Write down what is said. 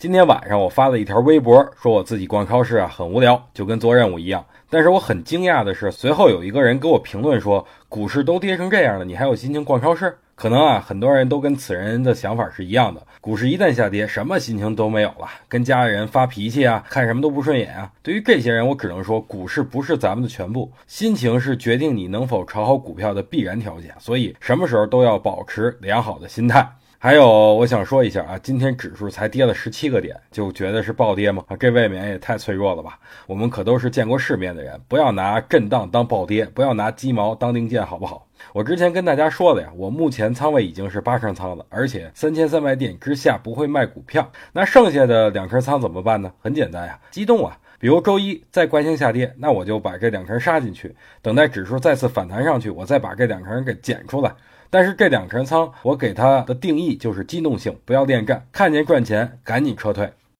今天晚上我发了一条微博，说我自己逛超市啊很无聊，就跟做任务一样。但是我很惊讶的是，随后有一个人给我评论说，股市都跌成这样了，你还有心情逛超市？可能啊，很多人都跟此人的想法是一样的。股市一旦下跌，什么心情都没有了，跟家里人发脾气啊，看什么都不顺眼啊。对于这些人，我只能说，股市不是咱们的全部，心情是决定你能否炒好股票的必然条件。所以，什么时候都要保持良好的心态。还有，我想说一下啊，今天指数才跌了十七个点，就觉得是暴跌吗？啊，这未免也太脆弱了吧！我们可都是见过世面的人，不要拿震荡当暴跌，不要拿鸡毛当令箭，好不好？我之前跟大家说了呀，我目前仓位已经是八成仓了，而且三千三百点之下不会卖股票。那剩下的两成仓怎么办呢？很简单呀，激动啊！比如周一再惯性下跌，那我就把这两成杀进去，等待指数再次反弹上去，我再把这两成给减出来。但是这两成仓，我给它的定义就是机动性，不要恋战，看见赚钱赶紧撤退。